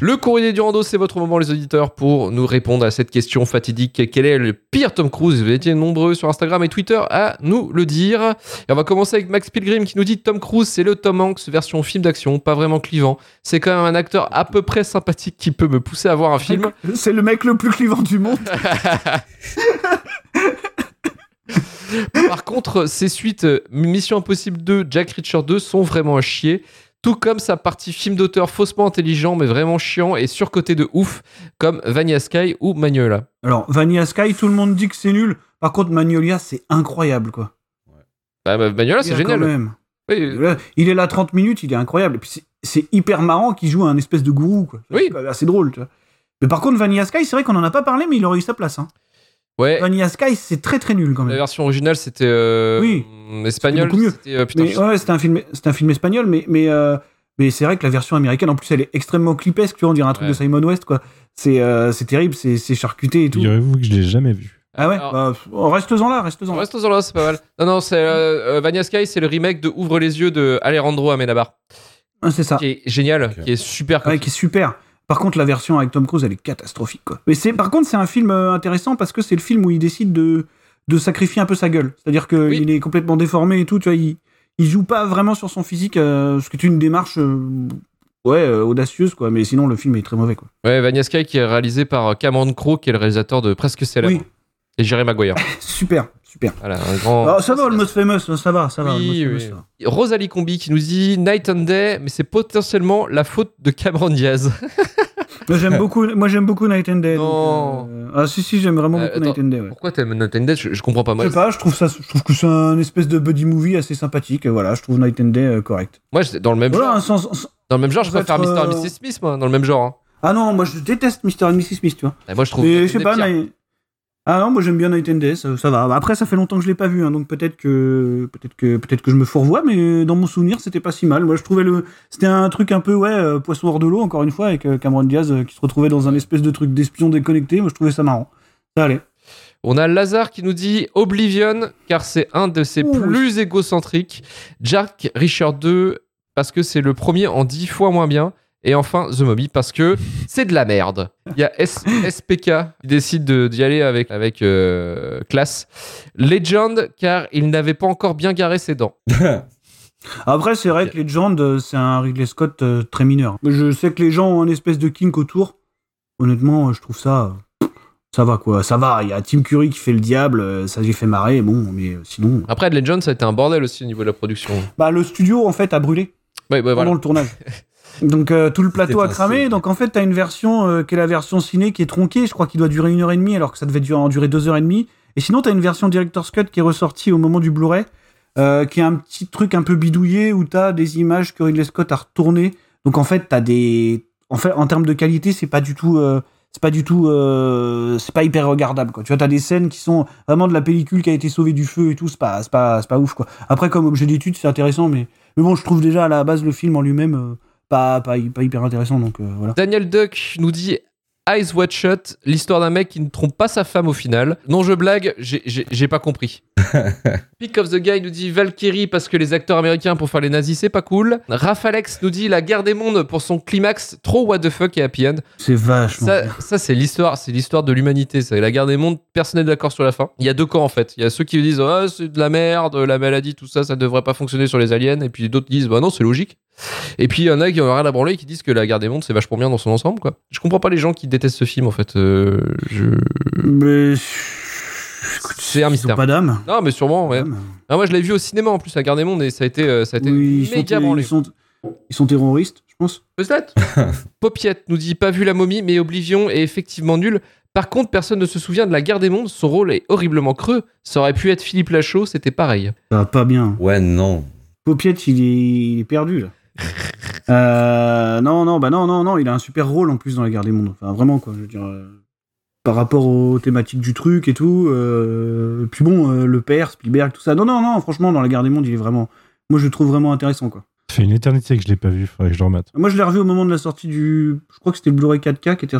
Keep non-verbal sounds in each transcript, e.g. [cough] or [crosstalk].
Le courrier du rando, c'est votre moment, les auditeurs, pour nous répondre à cette question fatidique. Quel est le pire Tom Cruise? Vous étiez nombreux sur Instagram et Twitter à nous le dire. Et on va commencer avec Max Pilgrim qui nous dit Tom Cruise, c'est le Tom Hanks version film d'action, pas vraiment clivant. C'est quand même un acteur à peu près sympathique qui peut me pousser à voir un film. [laughs] C'est le mec le plus clivant du monde. [laughs] [laughs] Par contre, ses suites Mission Impossible 2, Jack Reacher 2 sont vraiment à chier. Tout comme sa partie film d'auteur faussement intelligent mais vraiment chiant et surcoté de ouf, comme Vanilla Sky ou Magnolia. Alors, Vanilla Sky, tout le monde dit que c'est nul. Par contre, Magnolia, c'est incroyable, quoi. Bah, bah, Magnolia, c'est génial. quand même. Oui, Là, il est là 30 minutes, il est incroyable. Et puis, c'est- hyper marrant qu'il joue un espèce de gourou, quoi. Oui. C'est quand même assez drôle, tu vois. Mais par contre, Vanilla Sky, c'est vrai qu'on en a pas parlé, mais il aurait eu sa place. Hein. Ouais. Vanilla Sky, c'est très très nul quand La même. version originale, c'était euh, Oui. espagnol. beaucoup mieux. C'était euh, putain, Mais je- ouais, c'est un film, un film espagnol, mais mais euh, mais c'est vrai que la version américaine, en plus, elle est extrêmement clipesque. Tu vois, on dirait un truc Ouais. de Simon West, quoi. C'est euh, c'est terrible, c'est c'est charcuté et tout. Figurez-vous que je l'ai jamais vu. Ah ouais? Bah, pff, reste-en là, reste-en là. Reste dans là, c'est pas mal. Non, non, c'est Vanilla Sky, c'est le remake de Ouvre les yeux de Alejandro Amenabar, Ah, c'est ça. qui est génial, qui est super. Ouais, qui est super. Par contre, la version avec Tom Cruise, elle est catastrophique. Quoi. Mais c'est, par contre, c'est un film euh, intéressant parce que c'est le film où il décide de, de sacrifier un peu sa gueule. C'est-à-dire qu'il Oui. est complètement déformé et tout. Tu vois, il, il joue pas vraiment sur son physique, euh, ce qui est une démarche, euh, ouais, euh, audacieuse, quoi. Mais sinon, le film est très mauvais, quoi. Ouais, qui est réalisé par Cameron Crowe, qui est le réalisateur de Presque Célèbre. Oui, Et Jerry Maguire. [laughs] super, super. Voilà, un grand. Ah, ça va, Almost Famous, ça va, ça va. Oui. Famous, ça va. Rosalie Combi qui nous dit Night and Day, mais c'est potentiellement la faute de Cameron Diaz. [laughs] Moi, j'aime beaucoup, moi, j'aime beaucoup Night and Day. Non. euh, ah, si, si, j'aime vraiment Euh, beaucoup attends. Night and Day, ouais. Pourquoi t'aimes Night and Day? Je, je comprends pas Je moi. sais pas, je trouve ça, je trouve que c'est un espèce de buddy movie assez sympathique. Et voilà, je trouve Night and Day euh, correct. Moi, dans le même Voilà, genre. Dans le même genre, je préfère Mr. euh, Mrs. Smith, moi, dans le même genre. hein. Ah non, moi je déteste Mr. and Mrs. Smith, tu vois. Et moi, je trouve. Je sais and pas, mais- Ah non, moi j'aime bien Night and Day, ça, ça va. Après, ça fait longtemps que je l'ai pas vu, hein, donc peut-être que peut-être que peut-être que je me fourvoie, mais dans mon souvenir, c'était pas si mal. Moi, je trouvais le, c'était un truc un peu ouais, euh, poisson hors de l'eau, encore une fois, avec euh, Cameron Diaz euh, qui se retrouvait dans un espèce de truc d'espion déconnecté. Moi, je trouvais ça marrant. Ça allait. On a Lazare qui nous dit Oblivion, car c'est un de ses Ouh, plus égocentriques. Jack Richard 2, parce que c'est le premier en 10 fois moins bien. Et enfin, The Mummy, parce que [laughs] c'est de la merde. Il y a S- SPK qui décide de- d'y aller avec, avec euh, classe. Legend, car il n'avait pas encore bien garé ses dents. [laughs] Après, c'est vrai que Legend, euh, c'est un Ridley Scott euh, très mineur. Je sais que les gens ont un espèce de kink autour. Honnêtement, je trouve ça. Ça va quoi, ça va. Il y a Tim Curry qui fait le diable, euh, ça j'ai fait marrer, bon, mais sinon. Après, Legend, ça a été un bordel aussi au niveau de la production. Bah, le studio en fait a brûlé Ouais, ouais, pendant voilà. le tournage. [laughs] Donc euh, tout le plateau a cramé, donc en fait t'as une version euh, qui est la version ciné qui est tronquée, je crois qu'il doit durer une heure et demie alors que ça devait durer, en durer deux heures et demie. Et sinon t'as une version Director's Cut qui est ressortie au moment du Blu-ray, euh, qui est un petit truc un peu bidouillé où t'as des images que Ridley Scott a retournées. Donc en fait t'as des, en fait en termes de qualité c'est pas du tout, c'est pas du tout, c'est pas hyper regardable quoi. Tu vois t'as des scènes qui sont vraiment de la pellicule qui a été sauvée du feu et tout, c'est pas, c'est pas, c'est pas ouf quoi. Après comme objet d'étude c'est intéressant mais, mais bon je trouve déjà à la base le film en lui-même pas, pas, pas hyper intéressant, donc euh, voilà. Daniel Duck nous dit Eyes Wide Shut, l'histoire d'un mec qui ne trompe pas sa femme au final. Non, je blague, j'ai- j'ai j'ai pas compris. [laughs] Pick of the Guy nous dit Valkyrie parce que les acteurs américains pour faire les nazis, c'est pas cool. Rafalex nous dit La guerre des mondes pour son climax, trop what the fuck et happy end. C'est vachement. Ça, ça c'est l'histoire, c'est l'histoire de l'humanité. C'est la guerre des mondes, personne n'est d'accord sur la fin. Il y a deux camps en fait. Il y a ceux qui disent Ah, c'est de la merde, la maladie, tout ça, ça devrait pas fonctionner sur les aliens. Et puis d'autres disent Bah non, c'est logique. Et puis il y en a qui ont rien à branler et qui disent que la guerre des mondes c'est vachement bien dans son ensemble quoi. Je comprends pas les gens qui détestent ce film en fait. Euh, je... Mais. C'est un mystère. pas d'âme. Non mais sûrement ouais. Ah, moi je l'ai vu au cinéma en plus la guerre des mondes et ça a été, euh, ça a été Oui, ils, sont, méga branlé. ils, sont, ils sont terroristes, je pense. Peut-être. [laughs] Popiette nous dit pas vu la momie mais Oblivion est effectivement nul. Par contre, personne ne se souvient de la guerre des mondes. Son rôle est horriblement creux. Ça aurait pu être Philippe Lachaud, c'était pareil. Ça va pas bien. Ouais, non. Popiette, il est, il est perdu, là. [laughs] Euh, non, non, bah non, non, non, il a un super rôle en plus dans la guerre des mondes. Enfin, vraiment, quoi. Je veux dire, euh, par rapport aux thématiques du truc et tout. Euh, puis bon, euh, le père, Spielberg, tout ça. Non, non, non, franchement, dans la guerre des mondes, il est vraiment, moi je le trouve vraiment intéressant quoi. Ça fait une éternité que je l'ai pas vu, faudrait que je le remette. Moi je l'ai revu au moment de la sortie du. Je crois que c'était le Blu-ray 4K qui était.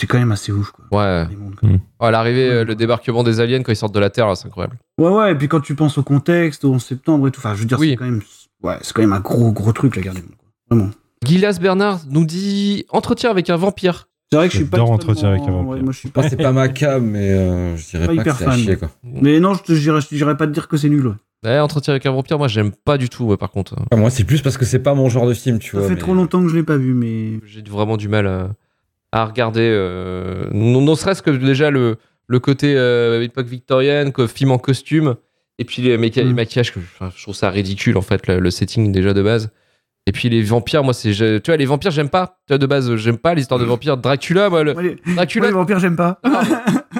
C'est quand même assez ouf quoi. Ouais. Mondes, quoi. Oh, l'arrivée, le débarquement des aliens quand ils sortent de la Terre, c'est incroyable. Ouais, ouais, et puis quand tu penses au contexte, au 11 septembre et tout, enfin je veux dire, Oui. c'est quand même. Ouais, c'est quand même un gros gros truc la guerre des mondes. quoi. Vraiment. Gilas Bernard nous dit entretien avec un vampire. C'est vrai que je suis pas. Entretien avec un vampire. Ouais, moi je suis pas. C'est pas ma cam, mais euh, je dirais Pas pas, hyper que à fan. chier, quoi. Mais non, je te dirais, je te dirais pas de dire que c'est nul. ouais. Ouais, entretien avec un vampire, moi j'aime pas du tout, ouais, par contre. Ah, moi, c'est plus parce que c'est pas mon genre de film, tu Ça vois. fait mais- trop longtemps que je l'ai pas vu, mais. J'ai vraiment du mal à, à regarder. Euh, non, non serait-ce que déjà le, le côté euh, époque victorienne, que film en costume, et puis les Mm. maquillages, je trouve ça ridicule en fait, le, le setting déjà de base. Et puis les vampires, moi c'est. Tu vois, les vampires, j'aime pas. Tu vois, de base, j'aime pas l'histoire de vampires. Dracula, moi, le, Dracula, les vampires, j'aime pas. Non, [laughs]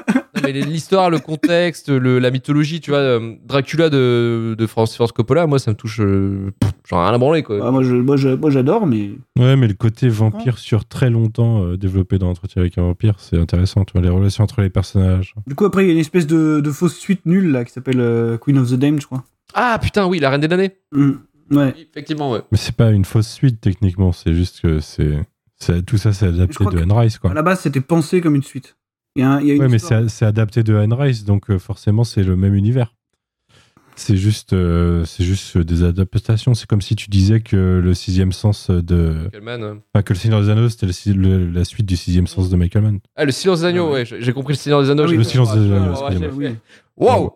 mais l'histoire, le contexte, le- la mythologie, tu vois, euh, Dracula de, de Francis Ford Coppola, moi ça me touche. euh, J'en ai rien à branler quoi. Ah, moi, je- moi, je- moi, j'adore, mais. Ouais, mais le côté vampire sur très longtemps euh, développé dans Entretien avec un vampire, c'est intéressant, tu vois, les relations entre les personnages. Du coup, après, il y a une espèce de, de fausse suite nulle là qui s'appelle euh, Queen of the Damned, je crois. Ah putain, oui, la reine des damnés. Mm. Ouais. Effectivement, ouais. Mais c'est pas une fausse suite techniquement, c'est juste que c'est. c'est- Tout ça, c'est adapté de Anne Rice, quoi. À la base, c'était pensé comme une suite. Il y a, un- il y a une Ouais, mais c'est c'est adapté de Anne Rice, donc euh, forcément, c'est le même univers. C'est juste, euh, c'est juste des adaptations. C'est comme si tu disais que le sixième sens de. Michael Mann. Enfin, que le Seigneur des Anneaux, c'était le si- le- la suite du sixième sens de Michael Mann. Ah, le silence des agneaux, Ah ouais. ouais, j'ai compris le silence des anneaux. Ah oui, le silence des Ah, agneaux, ouais, excusez-moi. [laughs] Wow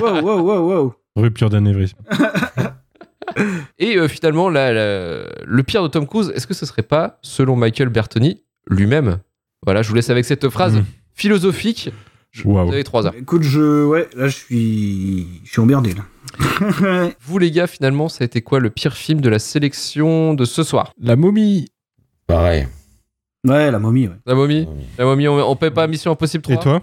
wow, wow, wow, wow. Rupture d'anévrisme. [laughs] Et euh, finalement, là, le pire de Tom Cruise, est-ce que ce serait pas, selon Michael Bertoni lui-même? Voilà, je vous laisse avec cette phrase Mm. Philosophique. Je-. Vous avez trois heures. Écoute, je. Ouais, là, je suis. Je suis emmerdé, là. [laughs] Vous, les gars, finalement, ça a été quoi le pire film de la sélection de ce soir? La momie Pareil. ouais, la momie, ouais. La momie La momie, on, on paie pas Mission Impossible 3 Et toi?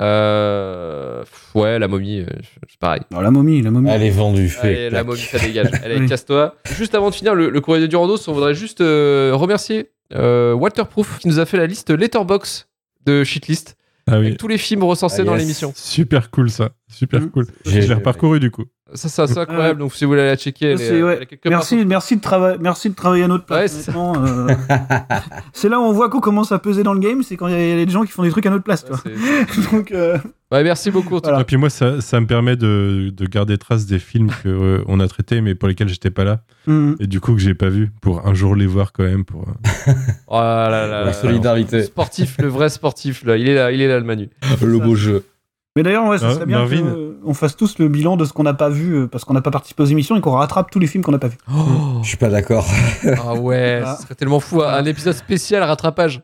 Euh, Ouais, la momie, euh, c'est pareil. Non, la momie, la momie. Elle est vendue, Allez, fait. la momie, ça dégage. [laughs] Allez, Oui. casse-toi. Juste avant de finir le, le courrier de Durandos, on voudrait juste euh, remercier euh, Walterproof qui nous a fait la liste Letterbox de Shitlist Ah oui. avec tous les films recensés Ah, dans l'émission. Super cool ça. Super Mhm. cool. J'ai- Je l'ai reparcouru du coup. Ça, ça c'est incroyable. Donc, si vous voulez la checker, elle, Ça, est, c'est- ouais. elle est quelque part Merci, merci, de trava- merci de travailler à notre Ouais, place. euh, [laughs] c'est là où on voit qu'on commence à peser dans le game, c'est quand il y, a- il y a des gens qui font des trucs à notre place. Toi. [laughs] Donc, euh, Ouais, merci beaucoup. Voilà. Et puis moi, ça, ça me permet de, de garder trace des films que on a traités, mais pour lesquels j'étais pas là, hmm. et du coup que j'ai pas vu, pour un jour les voir quand même. Pour... euh. Oh là La solidarité. Le sportif, le vrai sportif, là. Il est là, il est là, le Manu. Le beau jeu. Mais d'ailleurs, ouais, ça Ah, serait bien Marvin. qu'on fasse tous le bilan de ce qu'on n'a pas vu euh, parce qu'on n'a pas participé aux émissions et qu'on rattrape tous les films qu'on n'a pas vus. Je suis pas d'accord. [laughs] Ah ouais, Voilà. ce serait tellement fou. Un épisode spécial rattrapage.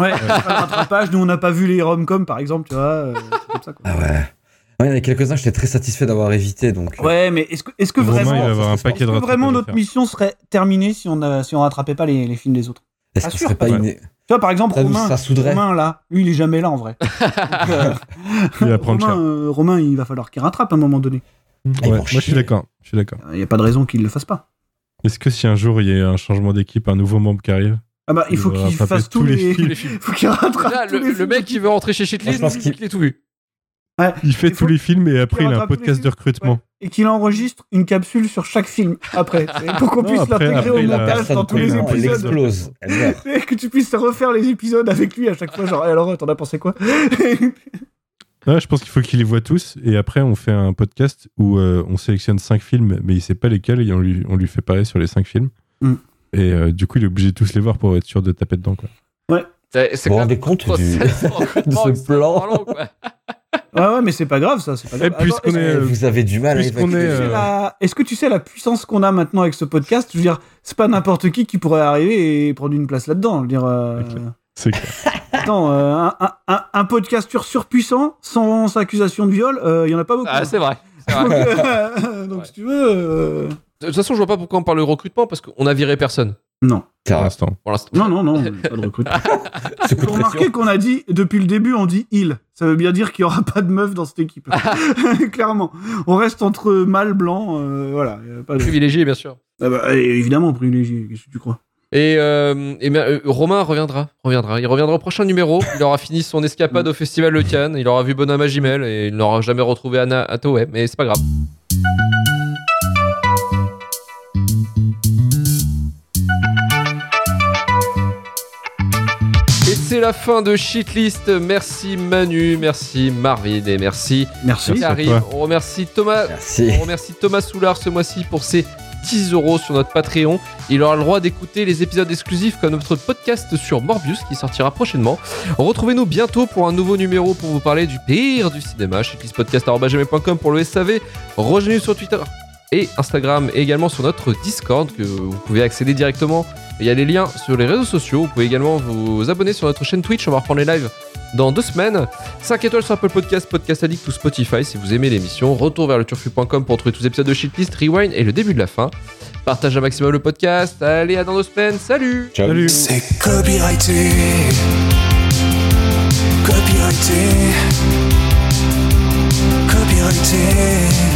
Ouais, [laughs] rattrapage. Nous, on n'a pas vu les rom-com, par exemple, tu vois. euh, c'est comme ça, quoi. Ah ouais. Ouais, il y en a quelques-uns, j'étais très satisfait d'avoir évité, donc. euh, Ouais, mais est-ce que, est-ce que vraiment, un est-ce que paquet est-ce de que rattrapages vraiment notre faire. mission serait terminée si on a, si on rattrapait pas les, les films des autres? Est-ce que serait pas pas une. Tu vois, par exemple, Ça Romain, ça. Romain, là, lui, il est jamais là, en vrai. [laughs] Donc, euh, Il va prendre Romain, cher. euh, Romain, il va falloir qu'il rattrape à un moment donné. Ouais, moi je suis d'accord. Je suis d'accord. Il n'y a pas de raison qu'il le fasse pas. Est-ce que si un jour il y a un changement d'équipe, un nouveau membre qui arrive, Ah bah, il Il faut qu'il fasse tous les les... films. [laughs] Faut qu'il rattrape Là, tous le, les le mec qui veut rentrer chez pense qu'il- il a tout vu. Il fait tous les films et après il a un podcast de recrutement Ouais. Et qu'il enregistre une capsule sur chaque film après. [laughs] Pour qu'on puisse l'intégrer au montage dans tous les épisodes. explose. Elle [laughs] meurt. Et que tu puisses refaire les épisodes avec lui à chaque fois. Genre, Eh, alors, t'en as pensé quoi [laughs] Ouais, je pense qu'il faut qu'il les voit tous et après on fait un podcast où euh, on sélectionne cinq films mais il sait pas lesquels et on lui, on lui fait parler sur les cinq films. Mm. Et euh, du coup il est obligé de tous les voir pour être sûr de taper dedans. Quoi. C'est c'est Vous vous quand rendez compte du- de ce plan quoi. Ouais, ouais, mais c'est pas grave, ça. C'est pas Et grave. Attends, est, est-ce- Vous avez du mal à évacuer. est, euh, la- Est-ce que tu sais la puissance qu'on a maintenant avec ce podcast? Je veux dire, c'est pas n'importe qui qui pourrait arriver et prendre une place là-dedans. Je veux dire, euh. C'est clair. [laughs] attends, euh, un, un, un, podcasteur surpuissant sans accusation de viol, il y en a pas beaucoup. Ah, c'est vrai. donc, vrai. euh, [laughs] donc, Ouais. si tu veux, euh, De toute façon, je vois pas pourquoi on parle de recrutement parce qu'on a viré personne non, Pour l'instant. pour l'instant. non, non, non, [laughs] pas de recrutement. [laughs] remarquer pression. qu'on a dit, depuis le début, on dit il. Ça veut bien dire qu'il y aura pas de meuf dans cette équipe. [laughs] Clairement. On reste entre mâle, blanc, euh, voilà. pas de- Privilégié, bien sûr. Ah bah, évidemment, privilégié, qu'est-ce que tu crois? Et, euh, et bien, euh, Romain reviendra, reviendra. Il reviendra au prochain numéro. Il aura fini son escapade au Festival de Cannes. Il aura vu Bonhomme à Gimel et il n'aura jamais retrouvé Anna Hathaway. Mais c'est pas grave. C'est la fin de Shitlist. Merci Manu, merci Marvin et merci Merci. Karim. On remercie Thomas. Merci. On remercie Thomas Soulard ce mois-ci pour ses 10 euros sur notre Patreon. Il aura le droit d'écouter les épisodes exclusifs comme notre podcast sur Morbius qui sortira prochainement. Retrouvez-nous bientôt pour un nouveau numéro pour vous parler du pire du cinéma. Shitlistpodcast.com pour le SAV. Rejoignez-nous sur Twitter et Instagram et également sur notre Discord que vous pouvez accéder directement. Il y a les liens sur les réseaux sociaux. Vous pouvez également vous abonner sur notre chaîne Twitch. On va reprendre les lives dans deux semaines. 5 étoiles sur Apple Podcast, Podcast Addict ou Spotify si vous aimez l'émission. Retour vers le turfu.com pour trouver tous les épisodes de Shitlist, Rewind et le début de la fin. Partage un maximum le podcast. Allez, à dans deux semaines. Salut Ciao. Salut. C'est copyrighté. Copyrighté. Copyrighté.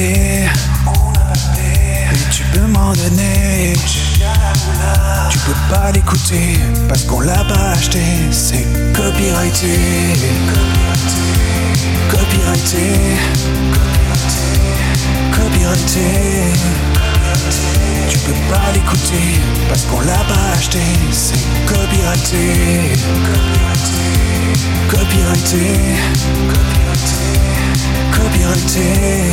Mais tu peux m'en donner. Tu peux pas l'écouter parce qu'on l'a pas acheté. C'est copyrighté, copyrighté, copyrighté. Tu peux pas l'écouter parce qu'on l'a pas acheté. C'est copyrighté. Copyrighté, copyrighté, copyrighté,